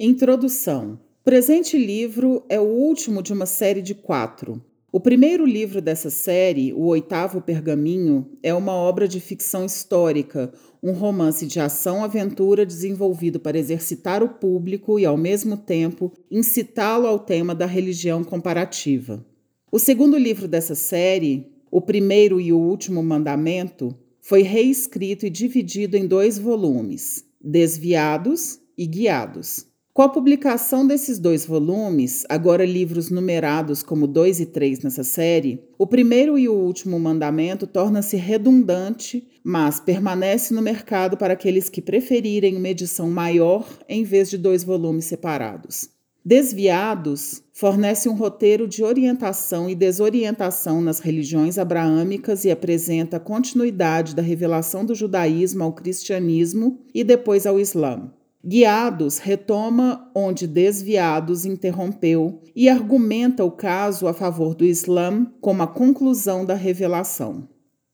Introdução. O presente livro é o último de uma série de quatro. O primeiro livro dessa série, O Oitavo Pergaminho, é uma obra de ficção histórica, um romance de ação-aventura desenvolvido para exercitar o público e, ao mesmo tempo, incitá-lo ao tema da religião comparativa. O segundo livro dessa série, O Primeiro e o Último Mandamento, foi reescrito e dividido em dois volumes, Desviados e Guiados. Com a publicação desses dois volumes, agora livros numerados como 2 e 3 nessa série, o primeiro e o último mandamento torna-se redundante, mas permanece no mercado para aqueles que preferirem uma edição maior em vez de dois volumes separados. Desviados fornece um roteiro de orientação e desorientação nas religiões abraâmicas e apresenta a continuidade da revelação do judaísmo ao cristianismo e depois ao islã. Guiados retoma onde Desviados interrompeu e argumenta o caso a favor do Islã como a conclusão da revelação.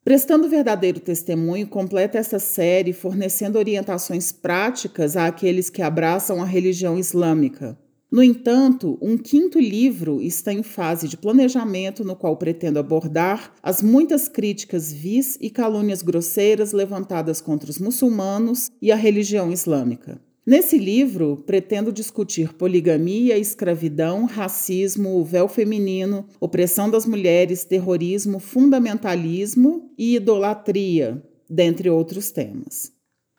Prestando verdadeiro testemunho, completa esta série fornecendo orientações práticas àqueles que abraçam a religião islâmica. No entanto, um quinto livro está em fase de planejamento, no qual pretendo abordar as muitas críticas vis e calúnias grosseiras levantadas contra os muçulmanos e a religião islâmica. Nesse livro, pretendo discutir poligamia, escravidão, racismo, o véu feminino, opressão das mulheres, terrorismo, fundamentalismo e idolatria, dentre outros temas.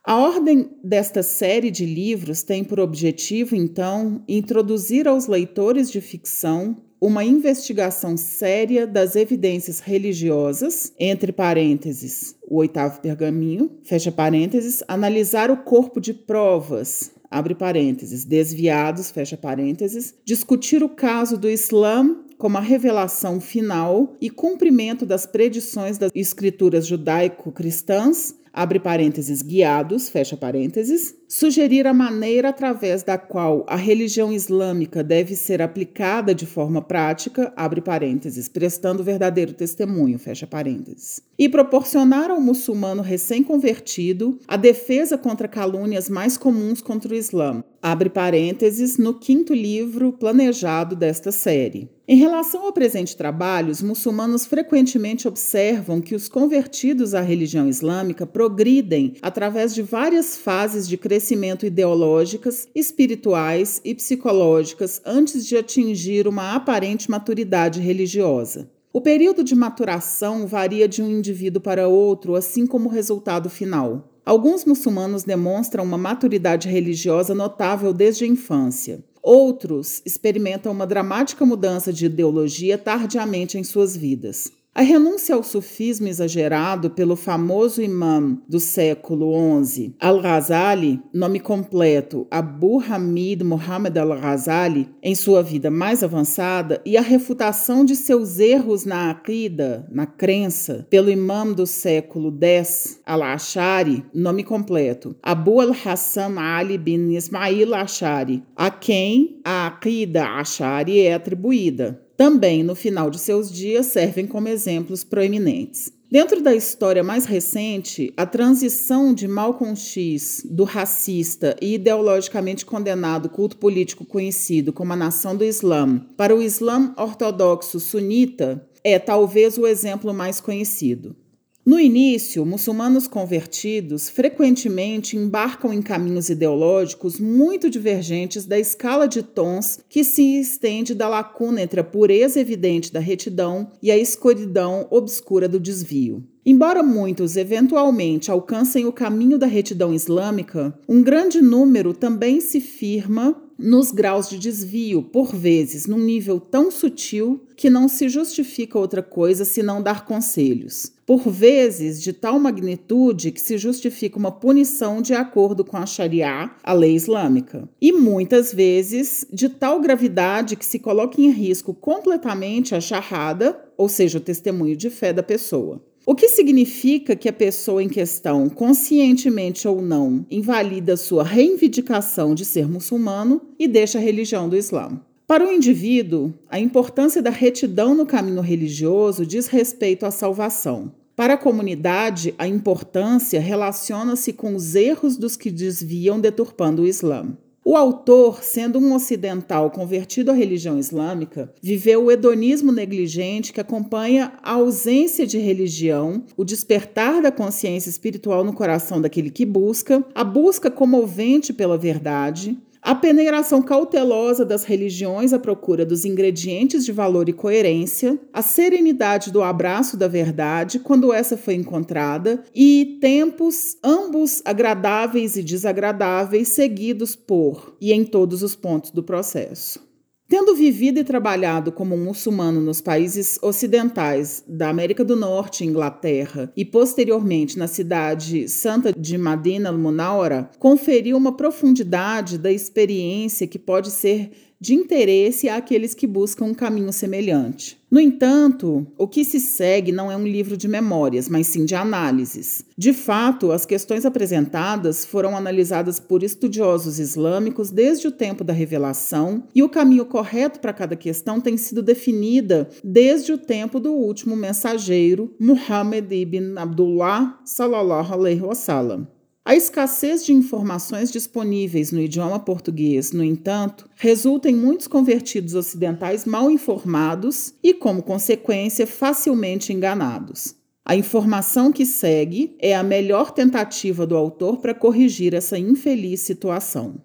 A ordem desta série de livros tem por objetivo, então, introduzir aos leitores de ficção uma investigação séria das evidências religiosas, entre parênteses, o oitavo pergaminho, fecha parênteses, analisar o corpo de provas, abre parênteses, desviados, fecha parênteses, discutir o caso do Islã como a revelação final e cumprimento das predições das escrituras judaico-cristãs, abre parênteses, guiados, fecha parênteses, sugerir a maneira através da qual a religião islâmica deve ser aplicada de forma prática, abre parênteses, prestando verdadeiro testemunho, fecha parênteses, e proporcionar ao muçulmano recém-convertido a defesa contra calúnias mais comuns contra o Islã, abre parênteses, no quinto livro planejado desta série. Em relação ao presente trabalho, os muçulmanos frequentemente observam que os convertidos à religião islâmica progridem através de várias fases de crescimento ideológicas, espirituais e psicológicas antes de atingir uma aparente maturidade religiosa. O período de maturação varia de um indivíduo para outro, assim como o resultado final. Alguns muçulmanos demonstram uma maturidade religiosa notável desde a infância. Outros experimentam uma dramática mudança de ideologia tardiamente em suas vidas. A renúncia ao sufismo exagerado pelo famoso imã do século XI, Al-Ghazali, nome completo Abu Hamid Muhammad Al-Ghazali, em sua vida mais avançada, e a refutação de seus erros na aqida, na crença, pelo imã do século X, Al-Ashari, nome completo Abu Al-Hassan Ali bin Ismail Ashari, a quem a aqida Ashari é atribuída também no final de seus dias servem como exemplos proeminentes. Dentro da história mais recente, a transição de Malcolm X, do racista e ideologicamente condenado culto político conhecido como a Nação do Islã, para o Islã ortodoxo sunita, é talvez o exemplo mais conhecido. No início, muçulmanos convertidos frequentemente embarcam em caminhos ideológicos muito divergentes da escala de tons que se estende da lacuna entre a pureza evidente da retidão e a escuridão obscura do desvio. Embora muitos eventualmente alcancem o caminho da retidão islâmica, um grande número também se firma nos graus de desvio, por vezes num nível tão sutil que não se justifica outra coisa senão dar conselhos. Por vezes de tal magnitude que se justifica uma punição de acordo com a Sharia, a lei islâmica. E muitas vezes de tal gravidade que se coloca em risco completamente a charrada, ou seja, o testemunho de fé da pessoa. O que significa que a pessoa em questão, conscientemente ou não, invalida sua reivindicação de ser muçulmano e deixa a religião do Islã. Para o indivíduo, a importância da retidão no caminho religioso diz respeito à salvação. Para a comunidade, a importância relaciona-se com os erros dos que desviam deturpando o Islã. O autor, sendo um ocidental convertido à religião islâmica, viveu o hedonismo negligente que acompanha a ausência de religião, o despertar da consciência espiritual no coração daquele que busca, a busca comovente pela verdade, a peneiração cautelosa das religiões à procura dos ingredientes de valor e coerência, a serenidade do abraço da verdade quando essa foi encontrada e tempos ambos agradáveis e desagradáveis seguidos por e em todos os pontos do processo. Tendo vivido e trabalhado como muçulmano nos países ocidentais da América do Norte Inglaterra e posteriormente na cidade santa de Madina al-Munawara, conferiu uma profundidade da experiência que pode ser de interesse àqueles que buscam um caminho semelhante. No entanto, o que se segue não é um livro de memórias, mas sim de análises. De fato, as questões apresentadas foram analisadas por estudiosos islâmicos desde o tempo da revelação, e o caminho correto para cada questão tem sido definida desde o tempo do último mensageiro, Muhammad ibn Abdullah sallallahu alaihi wasallam. A escassez de informações disponíveis no idioma português, no entanto, resulta em muitos convertidos ocidentais mal informados e, como consequência, facilmente enganados. A informação que segue é a melhor tentativa do autor para corrigir essa infeliz situação.